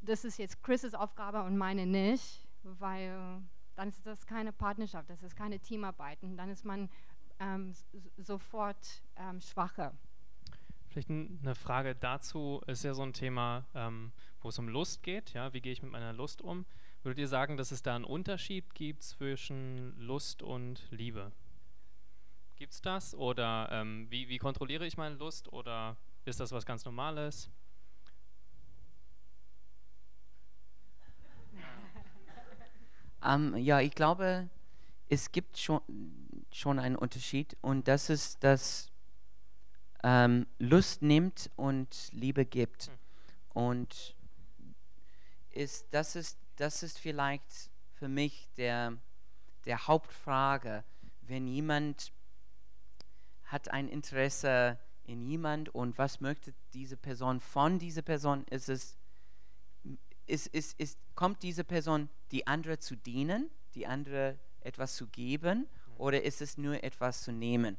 das ist jetzt Chris' Aufgabe und meine nicht, weil dann ist das keine Partnerschaft, das ist keine Teamarbeit und dann ist man ähm, sofort ähm, schwacher. Vielleicht eine Frage dazu ist ja so ein Thema, ähm, wo es um Lust geht. Ja, wie gehe ich mit meiner Lust um? Würdet ihr sagen, dass es da einen Unterschied gibt zwischen Lust und Liebe? Gibt es das? Oder ähm, wie, wie kontrolliere ich meine Lust? Oder ist das was ganz Normales? Ähm, ja, ich glaube, es gibt schon, schon einen Unterschied und das ist, dass ähm, Lust nimmt und Liebe gibt. Hm. Und ist, das, ist, das ist vielleicht für mich der, der Hauptfrage, wenn jemand hat ein Interesse in jemand und was möchte diese Person von dieser Person, ist es, ist, ist, ist, kommt diese Person, die andere zu dienen, die andere etwas zu geben, oder ist es nur etwas zu nehmen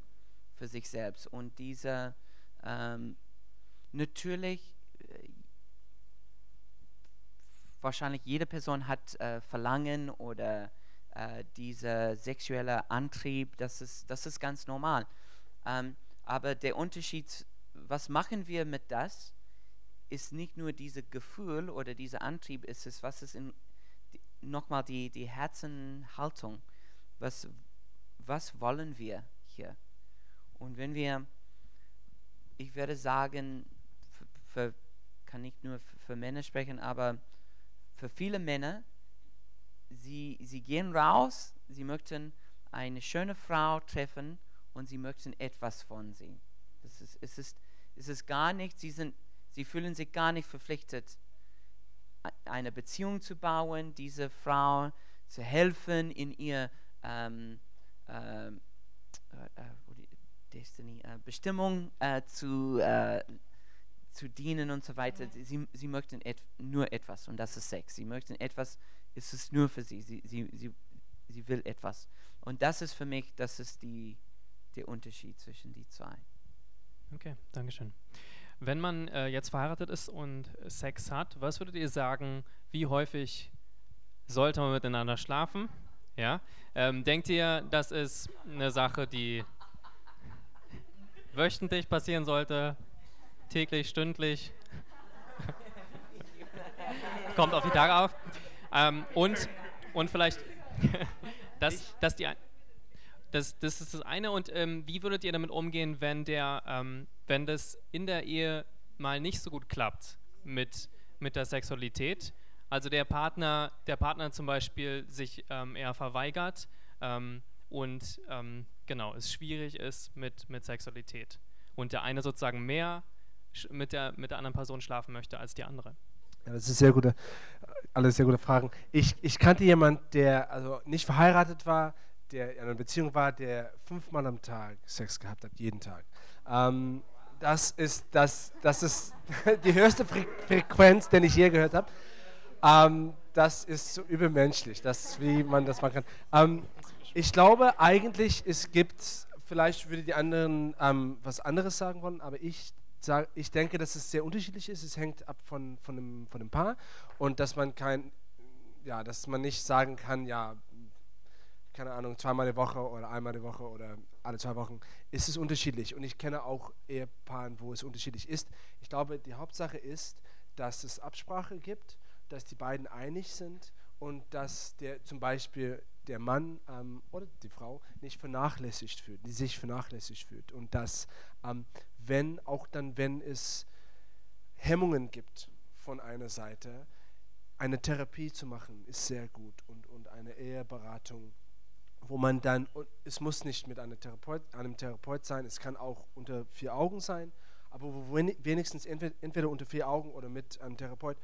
für sich selbst? Und dieser, ähm, natürlich, äh, wahrscheinlich jede Person hat äh, Verlangen oder äh, dieser sexuelle Antrieb, das ist, das ist ganz normal. Ähm, aber der Unterschied, was machen wir mit das, ist nicht nur dieses Gefühl oder dieser Antrieb, ist es, was ist in, nochmal die, die Herzenhaltung. Was, was wollen wir hier? Und wenn wir, ich werde sagen, für, für, kann nicht nur für Männer sprechen, aber für viele Männer, sie, sie gehen raus, sie möchten eine schöne Frau treffen und sie möchten etwas von sie. Das ist, es, ist, es ist gar nicht, sie, sind, sie fühlen sich gar nicht verpflichtet, eine Beziehung zu bauen, diese Frau zu helfen in ihr ähm, ähm äh, äh, Destiny, äh, Bestimmung äh, zu, äh, zu dienen und so weiter. Sie, sie möchten et nur etwas und das ist Sex. Sie möchten etwas, ist es nur für sie. Sie, sie, sie. sie will etwas. Und das ist für mich, das ist die, der Unterschied zwischen die zwei. Okay, Dankeschön. Wenn man äh, jetzt verheiratet ist und Sex hat, was würdet ihr sagen, wie häufig sollte man miteinander schlafen? Ja? Ähm, denkt ihr, das ist eine Sache, die wöchentlich passieren sollte? Täglich, stündlich? Kommt auf die Tage auf. Ähm, und, und vielleicht, dass, dass die das, das ist das eine. Und ähm, wie würdet ihr damit umgehen, wenn, der, ähm, wenn das in der Ehe mal nicht so gut klappt mit, mit der Sexualität? Also der Partner, der Partner zum Beispiel sich ähm, eher verweigert ähm, und ähm, genau, es schwierig ist mit, mit Sexualität. Und der eine sozusagen mehr mit der, mit der anderen Person schlafen möchte als die andere. Ja, das ist sehr gute, alles sehr gute Fragen. Ich, ich kannte jemanden, der also nicht verheiratet war, der in einer Beziehung war, der fünfmal am Tag Sex gehabt hat, jeden Tag. Ähm, das, ist, das, das ist die höchste Fre Frequenz, die ich je gehört habe. Ähm, das ist so übermenschlich, das, wie man das machen kann. Ähm, ich glaube eigentlich, es gibt, vielleicht würde die anderen ähm, was anderes sagen wollen, aber ich, sag, ich denke, dass es sehr unterschiedlich ist. Es hängt ab von, von, dem, von dem Paar und dass man kein, ja, dass man nicht sagen kann, ja, keine Ahnung, zweimal die Woche oder einmal die Woche oder alle zwei Wochen, ist es unterschiedlich. Und ich kenne auch Ehepaaren, wo es unterschiedlich ist. Ich glaube, die Hauptsache ist, dass es Absprache gibt, dass die beiden einig sind und dass der zum Beispiel der Mann ähm, oder die Frau nicht vernachlässigt fühlt, die sich vernachlässigt fühlt. Und dass, ähm, wenn, auch dann, wenn es Hemmungen gibt von einer Seite, eine Therapie zu machen, ist sehr gut und, und eine Eheberatung wo man dann, es muss nicht mit einem Therapeut, einem Therapeut sein, es kann auch unter vier Augen sein, aber wo wenigstens entweder, entweder unter vier Augen oder mit einem Therapeut,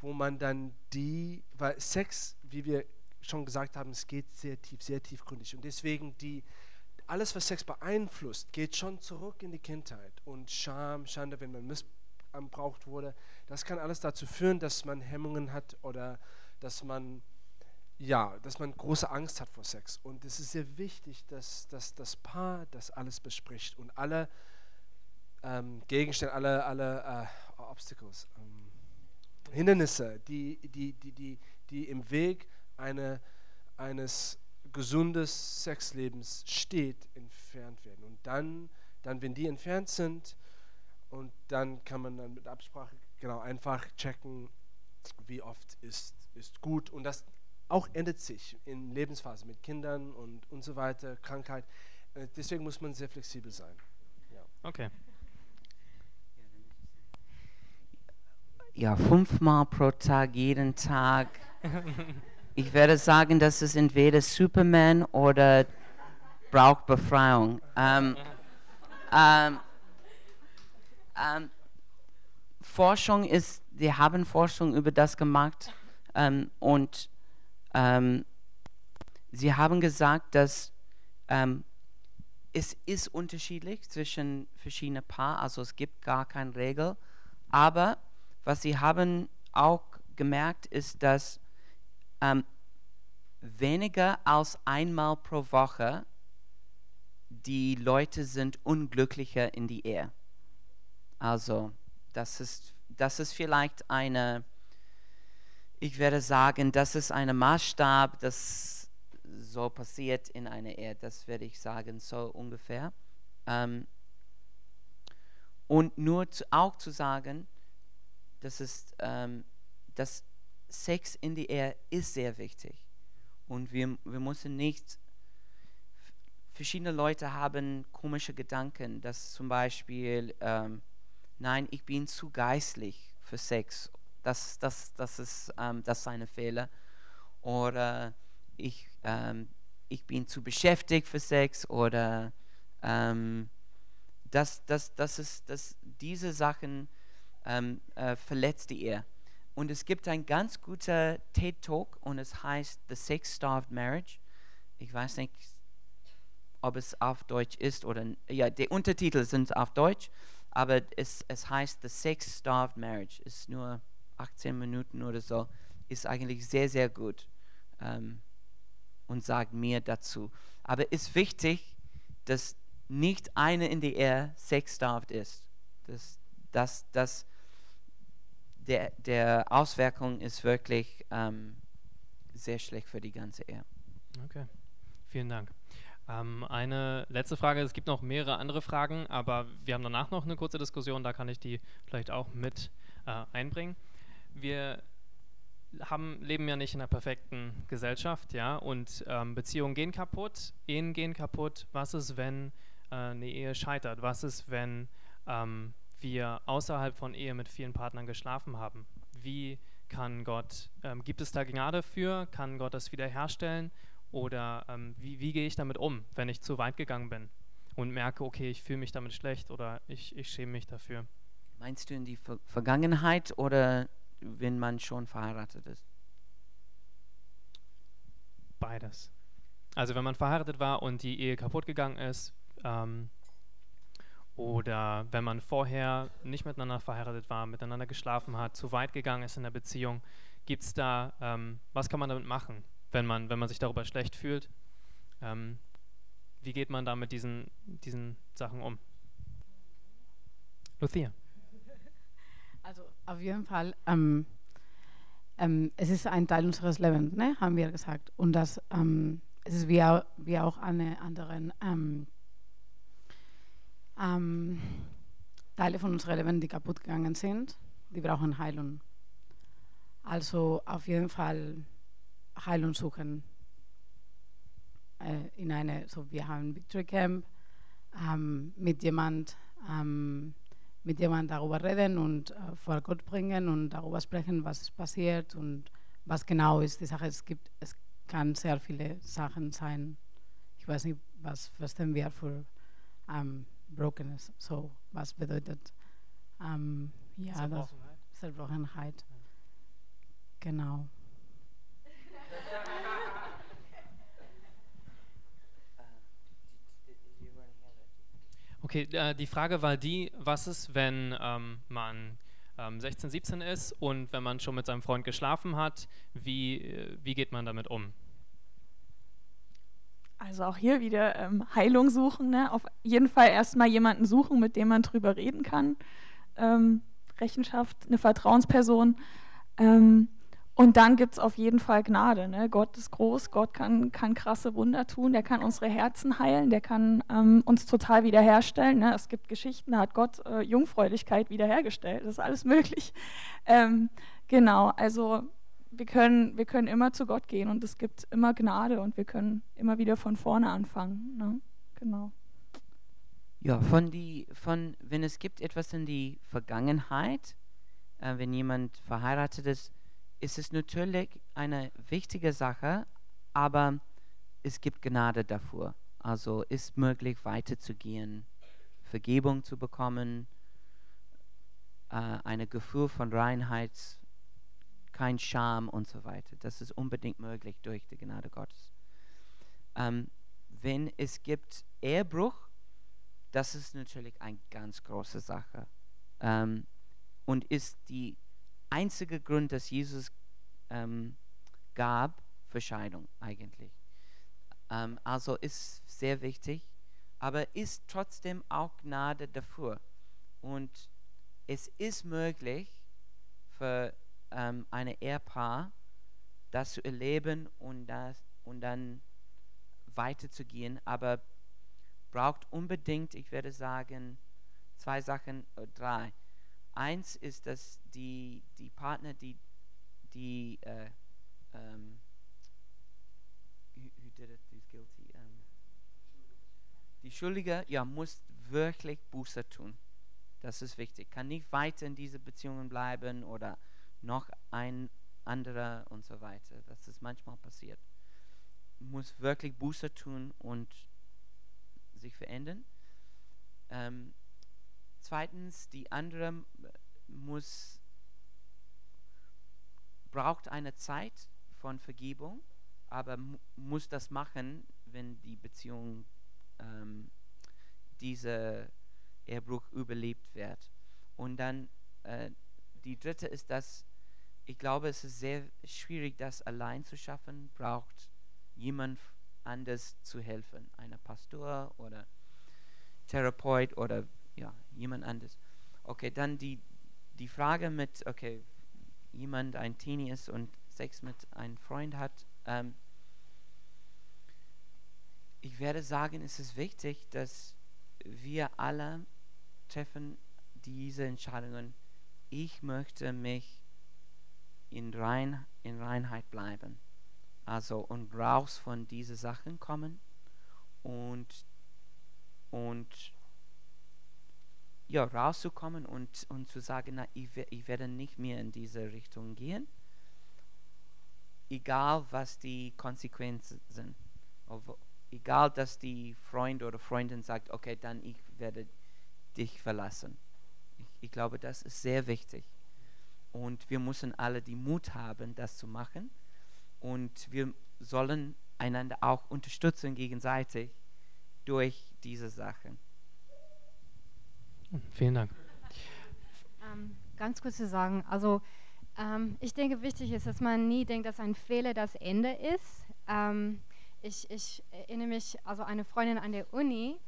wo man dann die, weil Sex, wie wir schon gesagt haben, es geht sehr tief, sehr tiefgründig. Und deswegen die, alles, was Sex beeinflusst, geht schon zurück in die Kindheit. Und Scham, Schande, wenn man missbraucht wurde, das kann alles dazu führen, dass man Hemmungen hat oder dass man ja, dass man große Angst hat vor Sex. Und es ist sehr wichtig, dass, dass das Paar das alles bespricht und alle ähm, Gegenstände, alle, alle äh, Obstacles, ähm, Hindernisse, die, die, die, die, die im Weg eine, eines gesundes Sexlebens steht, entfernt werden. Und dann, dann, wenn die entfernt sind, und dann kann man dann mit Absprache genau einfach checken, wie oft ist, ist gut. Und das auch ändert sich in Lebensphasen mit Kindern und, und so weiter, Krankheit. Äh, deswegen muss man sehr flexibel sein. Ja. Okay. Ja, fünfmal pro Tag, jeden Tag. Ich werde sagen, das ist entweder Superman oder braucht Befreiung. Ähm, ähm, ähm, Forschung ist, wir haben Forschung über das gemacht ähm, und ähm, sie haben gesagt, dass ähm, es ist unterschiedlich zwischen verschiedenen Paaren, also es gibt gar keine Regel, aber was sie haben auch gemerkt ist, dass ähm, weniger als einmal pro Woche die Leute sind unglücklicher in die Ehe. Also das ist, das ist vielleicht eine, ich werde sagen, das ist ein Maßstab, das so passiert in einer Ehe. Das werde ich sagen, so ungefähr. Ähm, und nur zu, auch zu sagen, das ist, ähm, dass Sex in die Ehe ist sehr wichtig. Und wir, wir müssen nicht, verschiedene Leute haben komische Gedanken, dass zum Beispiel, ähm, nein, ich bin zu geistlich für Sex. Das, das, das, ist, ähm, das ist eine Fehler. Oder ich, ähm, ich bin zu beschäftigt für Sex. Oder ähm, das, das, das ist, das, diese Sachen ähm, äh, verletzt die. Und es gibt ein ganz guter TED-Talk und es heißt The Sex-Starved Marriage. Ich weiß nicht, ob es auf Deutsch ist oder ja, die Untertitel sind auf Deutsch, aber es, es heißt The Sex-Starved Marriage. Ist nur 18 Minuten oder so. Ist eigentlich sehr, sehr gut ähm, und sagt mir dazu. Aber es ist wichtig, dass nicht eine in der Ehe sex-starved ist. Das, das, das, der, der Auswirkung ist wirklich ähm, sehr schlecht für die ganze Ehe. Okay, vielen Dank. Ähm, eine letzte Frage, es gibt noch mehrere andere Fragen, aber wir haben danach noch eine kurze Diskussion, da kann ich die vielleicht auch mit äh, einbringen. Wir haben, leben ja nicht in einer perfekten Gesellschaft, ja, und ähm, Beziehungen gehen kaputt, Ehen gehen kaputt. Was ist, wenn äh, eine Ehe scheitert? Was ist, wenn ähm, wir außerhalb von Ehe mit vielen Partnern geschlafen haben. Wie kann Gott, ähm, gibt es da Gnade für? Kann Gott das wiederherstellen? Oder ähm, wie, wie gehe ich damit um, wenn ich zu weit gegangen bin und merke, okay, ich fühle mich damit schlecht oder ich, ich schäme mich dafür? Meinst du in die Ver Vergangenheit oder wenn man schon verheiratet ist? Beides. Also wenn man verheiratet war und die Ehe kaputt gegangen ist, ähm, oder wenn man vorher nicht miteinander verheiratet war, miteinander geschlafen hat, zu weit gegangen ist in der Beziehung, gibt es da, ähm, was kann man damit machen, wenn man, wenn man sich darüber schlecht fühlt? Ähm, wie geht man da mit diesen, diesen Sachen um? Lucia. Also auf jeden Fall, ähm, ähm, es ist ein Teil unseres Lebens, ne, haben wir gesagt. Und das ähm, es ist wie auch, wie auch alle anderen ähm, ähm, Teile von unserem Leben, die kaputt gegangen sind, die brauchen Heilung. Also auf jeden Fall Heilung suchen. Äh, in eine, so wir haben Victory Camp, ähm, mit jemand, mit jemand darüber reden und äh, vor Gott bringen und darüber sprechen, was passiert und was genau ist die Sache. Es gibt, es kann sehr viele Sachen sein. Ich weiß nicht, was verstehen wir für ähm, brokenness. So, was bedeutet ähm, ja, Zerbrochenheit. Das, Zerbrochenheit. Ja. Genau. Okay, äh, die Frage war die, was ist, wenn ähm, man ähm, 16, 17 ist und wenn man schon mit seinem Freund geschlafen hat, wie, äh, wie geht man damit um? Also auch hier wieder ähm, Heilung suchen. Ne? Auf jeden Fall erstmal jemanden suchen, mit dem man drüber reden kann. Ähm, Rechenschaft, eine Vertrauensperson. Ähm, und dann gibt es auf jeden Fall Gnade. Ne? Gott ist groß, Gott kann, kann krasse Wunder tun, der kann unsere Herzen heilen, der kann ähm, uns total wiederherstellen. Ne? Es gibt Geschichten, da hat Gott äh, Jungfräulichkeit wiederhergestellt. Das ist alles möglich. Ähm, genau, also wir können, wir können immer zu Gott gehen und es gibt immer Gnade und wir können immer wieder von vorne anfangen. Ne? Genau. Ja, von die, von, wenn es gibt etwas in die Vergangenheit, äh, wenn jemand verheiratet ist, ist es natürlich eine wichtige Sache, aber es gibt Gnade dafür. Also ist möglich weiterzugehen, Vergebung zu bekommen, äh, ein Gefühl von Reinheit, kein Scham und so weiter. Das ist unbedingt möglich durch die Gnade Gottes. Ähm, wenn es gibt Ehebruch, das ist natürlich eine ganz große Sache ähm, und ist die einzige Grund, dass Jesus ähm, gab für Scheidung eigentlich. Ähm, also ist sehr wichtig, aber ist trotzdem auch Gnade dafür. Und es ist möglich für ähm, ein Ehepaar, das zu erleben und, das, und dann weiterzugehen, aber braucht unbedingt, ich werde sagen, zwei Sachen, äh, drei. Eins ist, dass die, die Partner, die, die äh, um, who, who did it, who's guilty? Um, die Schuldige, ja, muss wirklich Buße tun. Das ist wichtig. Kann nicht weiter in diese Beziehungen bleiben oder noch ein anderer und so weiter. Das ist manchmal passiert. Muss wirklich Buße tun und sich verändern. Ähm, zweitens, die andere muss braucht eine Zeit von Vergebung, aber mu muss das machen, wenn die Beziehung ähm, diese Ehrbruch überlebt wird. Und dann äh, die dritte ist, dass ich glaube, es ist sehr schwierig, das allein zu schaffen, braucht jemand anders zu helfen, einer Pastor oder Therapeut oder ja, jemand anders. Okay, dann die, die Frage mit, okay, jemand ein Teenie ist und Sex mit einem Freund hat, ähm, ich werde sagen, es ist wichtig, dass wir alle treffen diese Entscheidungen. Ich möchte mich in, Rein, in Reinheit bleiben. Also und raus von diesen Sachen kommen und, und ja, rauszukommen und, und zu sagen, na, ich, ich werde nicht mehr in diese Richtung gehen, egal was die Konsequenzen sind. Egal, dass die Freund oder Freundin sagt, okay, dann ich werde dich verlassen. Ich, ich glaube, das ist sehr wichtig. Und wir müssen alle die Mut haben, das zu machen. Und wir sollen einander auch unterstützen gegenseitig durch diese Sachen. Vielen Dank. Ähm, ganz kurz zu sagen, also ähm, ich denke, wichtig ist, dass man nie denkt, dass ein Fehler das Ende ist. Ähm, ich, ich, erinnere mich, also eine Freundin an der Uni,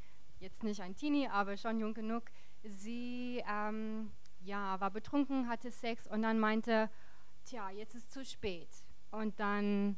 jetzt nicht ein Teenie, aber schon jung genug, sie ähm, ja, war betrunken, hatte Sex und dann meinte, tja, jetzt ist zu spät. Und dann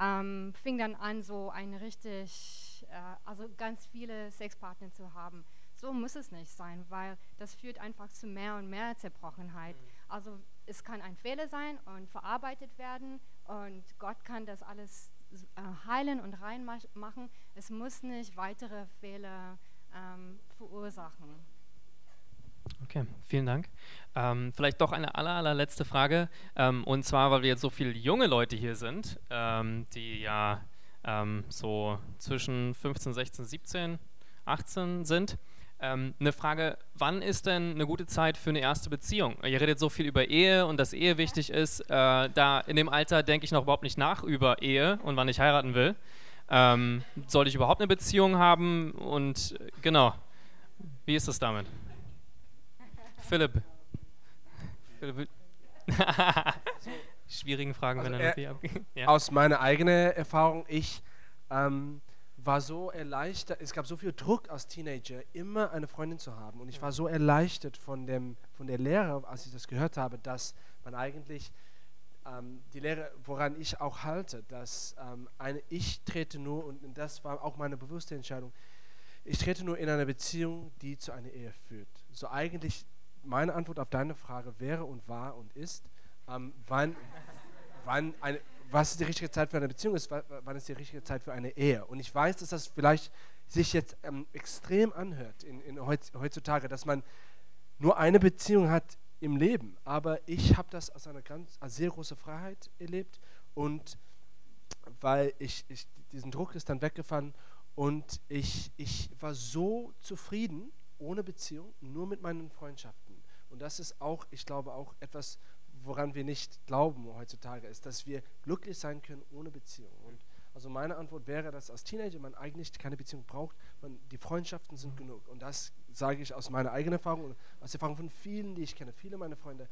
ähm, fing dann an, so eine richtig, äh, also ganz viele Sexpartner zu haben. So muss es nicht sein, weil das führt einfach zu mehr und mehr Zerbrochenheit. Mhm. Also es kann ein Fehler sein und verarbeitet werden und Gott kann das alles äh, heilen und reinmachen. Es muss nicht weitere Fehler ähm, verursachen. Okay, vielen Dank. Ähm, vielleicht doch eine aller, allerletzte Frage. Ähm, und zwar, weil wir jetzt so viele junge Leute hier sind, ähm, die ja ähm, so zwischen 15, 16, 17, 18 sind. Ähm, eine Frage, wann ist denn eine gute Zeit für eine erste Beziehung? Ihr redet so viel über Ehe und dass Ehe wichtig ist. Äh, da in dem Alter denke ich noch überhaupt nicht nach über Ehe und wann ich heiraten will. Ähm, sollte ich überhaupt eine Beziehung haben? Und genau, wie ist es damit? Philipp. Philipp. Schwierigen Fragen, also wenn er äh, ja. Aus meiner eigenen Erfahrung, ich ähm, war so erleichtert, es gab so viel Druck als Teenager, immer eine Freundin zu haben. Und ich war so erleichtert von, dem, von der Lehre, als ich das gehört habe, dass man eigentlich ähm, die Lehre, woran ich auch halte, dass ähm, eine, ich trete nur, und das war auch meine bewusste Entscheidung, ich trete nur in eine Beziehung, die zu einer Ehe führt. So eigentlich meine Antwort auf deine Frage wäre und war und ist, ähm, wann, wann eine, was die richtige Zeit für eine Beziehung ist, wann ist die richtige Zeit für eine Ehe. Und ich weiß, dass das vielleicht sich jetzt ähm, extrem anhört in, in heutzutage, dass man nur eine Beziehung hat im Leben. Aber ich habe das als eine ganz als sehr große Freiheit erlebt und weil ich, ich diesen Druck ist dann weggefallen und ich, ich war so zufrieden ohne Beziehung, nur mit meinen Freundschaften. Und das ist auch, ich glaube, auch etwas, woran wir nicht glauben heutzutage, ist, dass wir glücklich sein können ohne Beziehung. Und also meine Antwort wäre, dass als Teenager man eigentlich keine Beziehung braucht, man, die Freundschaften sind genug. Und das sage ich aus meiner eigenen Erfahrung und aus der Erfahrung von vielen, die ich kenne, viele meiner Freunde,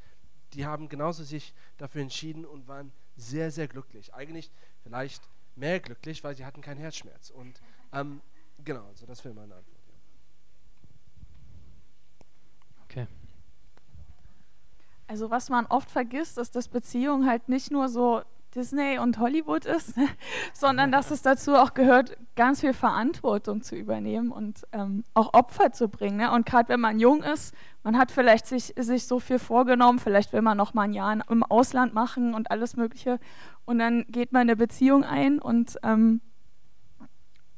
die haben genauso sich dafür entschieden und waren sehr, sehr glücklich. Eigentlich vielleicht mehr glücklich, weil sie hatten keinen Herzschmerz. Und ähm, genau, also das wäre meine Antwort. Okay. Also was man oft vergisst, ist, dass Beziehung halt nicht nur so Disney und Hollywood ist, sondern dass es dazu auch gehört, ganz viel Verantwortung zu übernehmen und ähm, auch Opfer zu bringen. Ne? Und gerade wenn man jung ist, man hat vielleicht sich, sich so viel vorgenommen, vielleicht will man noch mal ein Jahr im Ausland machen und alles Mögliche. Und dann geht man eine Beziehung ein und ähm,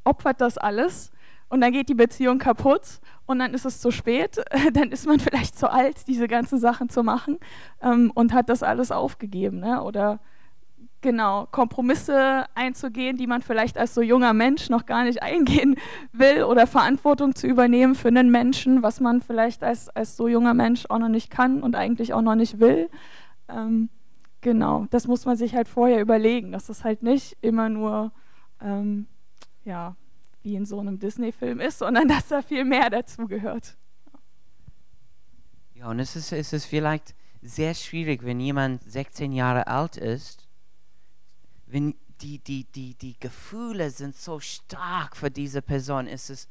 opfert das alles und dann geht die Beziehung kaputt und dann ist es zu spät, dann ist man vielleicht zu alt, diese ganzen Sachen zu machen ähm, und hat das alles aufgegeben. Ne? Oder genau, Kompromisse einzugehen, die man vielleicht als so junger Mensch noch gar nicht eingehen will oder Verantwortung zu übernehmen für einen Menschen, was man vielleicht als, als so junger Mensch auch noch nicht kann und eigentlich auch noch nicht will. Ähm, genau, das muss man sich halt vorher überlegen, dass das halt nicht immer nur, ähm, ja, wie in so einem Disney-Film ist, sondern dass da viel mehr dazu gehört. Ja, und es ist, es ist vielleicht sehr schwierig, wenn jemand 16 Jahre alt ist, wenn die, die, die, die Gefühle sind so stark für diese Person, ist es,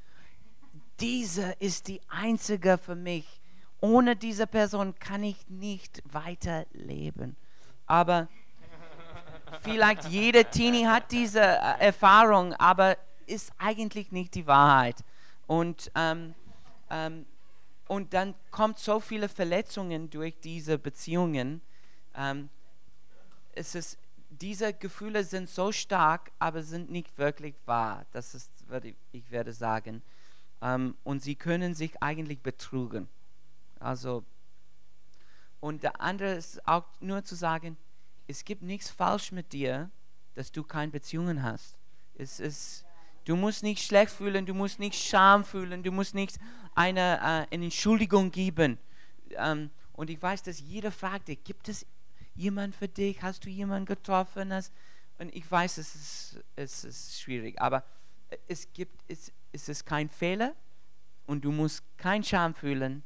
diese ist die einzige für mich. Ohne diese Person kann ich nicht weiterleben. Aber vielleicht jeder Teenie hat diese äh, Erfahrung, aber ist eigentlich nicht die Wahrheit. Und, ähm, ähm, und dann kommt so viele Verletzungen durch diese Beziehungen. Ähm, es ist, diese Gefühle sind so stark, aber sind nicht wirklich wahr. Das ist, ich werde sagen. Ähm, und sie können sich eigentlich betrügen. Also, und der andere ist auch nur zu sagen, es gibt nichts falsch mit dir, dass du keine Beziehungen hast. Es ist, Du musst nicht schlecht fühlen, du musst nicht Scham fühlen, du musst nicht eine, äh, eine Entschuldigung geben. Ähm, und ich weiß, dass jeder fragt, gibt es jemand für dich? Hast du jemanden getroffen? Und ich weiß, es ist, es ist schwierig, aber es gibt, es, es ist kein Fehler und du musst kein Scham fühlen,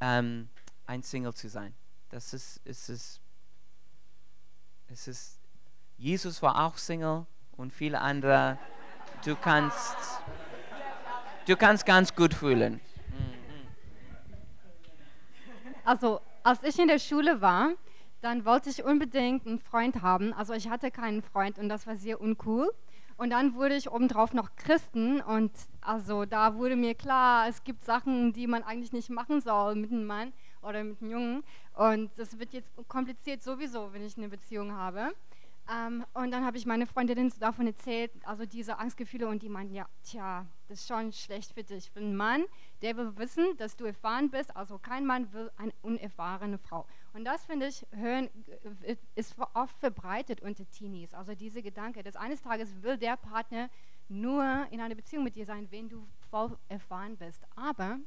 ähm, ein Single zu sein. Das ist, es ist, es ist, Jesus war auch Single und viele andere. Du kannst, du kannst ganz gut fühlen. Also, als ich in der Schule war, dann wollte ich unbedingt einen Freund haben. Also ich hatte keinen Freund und das war sehr uncool. Und dann wurde ich obendrauf noch Christen und also da wurde mir klar, es gibt Sachen, die man eigentlich nicht machen soll mit einem Mann oder mit einem Jungen. Und das wird jetzt kompliziert sowieso, wenn ich eine Beziehung habe. Ähm, und dann habe ich meine Freundin davon erzählt, also diese Angstgefühle, und die meinten, ja, tja, das ist schon schlecht für dich. Für einen Mann, der will wissen, dass du erfahren bist, also kein Mann will eine unerfahrene Frau. Und das, finde ich, hören, äh, ist oft verbreitet unter Teenies. Also diese Gedanke, dass eines Tages will der Partner nur in einer Beziehung mit dir sein, wenn du voll erfahren bist. Aber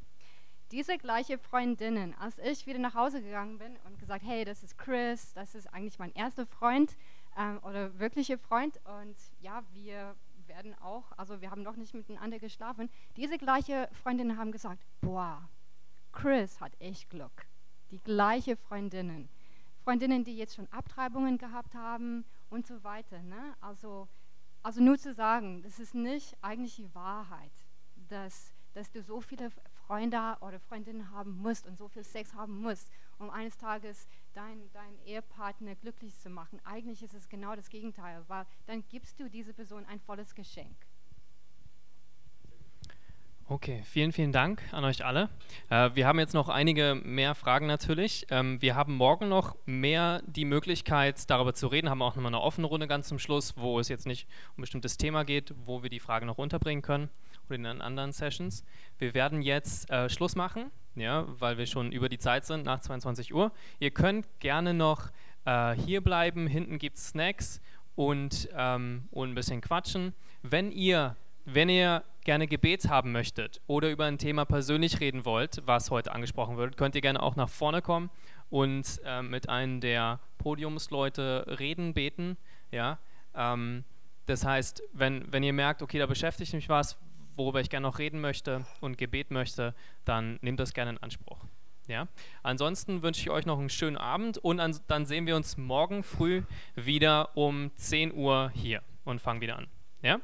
diese gleiche Freundinnen, als ich wieder nach Hause gegangen bin und gesagt, hey, das ist Chris, das ist eigentlich mein erster Freund, ähm, oder wirkliche Freund. Und ja, wir werden auch, also wir haben noch nicht miteinander geschlafen. Diese gleiche Freundinnen haben gesagt, boah, Chris hat echt Glück. Die gleiche Freundinnen. Freundinnen, die jetzt schon Abtreibungen gehabt haben und so weiter. Ne? Also Also nur zu sagen, das ist nicht eigentlich die Wahrheit, dass, dass du so viele Freunde oder Freundinnen haben musst und so viel Sex haben musst, um eines Tages deinen dein Ehepartner glücklich zu machen. Eigentlich ist es genau das Gegenteil, weil dann gibst du dieser Person ein volles Geschenk. Okay, vielen, vielen Dank an euch alle. Äh, wir haben jetzt noch einige mehr Fragen natürlich. Ähm, wir haben morgen noch mehr die Möglichkeit, darüber zu reden, haben auch nochmal eine offene Runde ganz zum Schluss, wo es jetzt nicht um ein bestimmtes Thema geht, wo wir die Fragen noch unterbringen können oder in anderen Sessions. Wir werden jetzt äh, Schluss machen, ja, weil wir schon über die Zeit sind, nach 22 Uhr. Ihr könnt gerne noch äh, hier bleiben, hinten gibt es Snacks und, ähm, und ein bisschen quatschen. Wenn ihr, wenn ihr gerne Gebet haben möchtet oder über ein Thema persönlich reden wollt, was heute angesprochen wird, könnt ihr gerne auch nach vorne kommen und äh, mit einem der Podiumsleute reden, beten. Ja? Ähm, das heißt, wenn, wenn ihr merkt, okay, da beschäftigt mich was, worüber ich gerne noch reden möchte und Gebet möchte, dann nehmt das gerne in Anspruch. Ja? Ansonsten wünsche ich euch noch einen schönen Abend und an, dann sehen wir uns morgen früh wieder um 10 Uhr hier und fangen wieder an. Ja?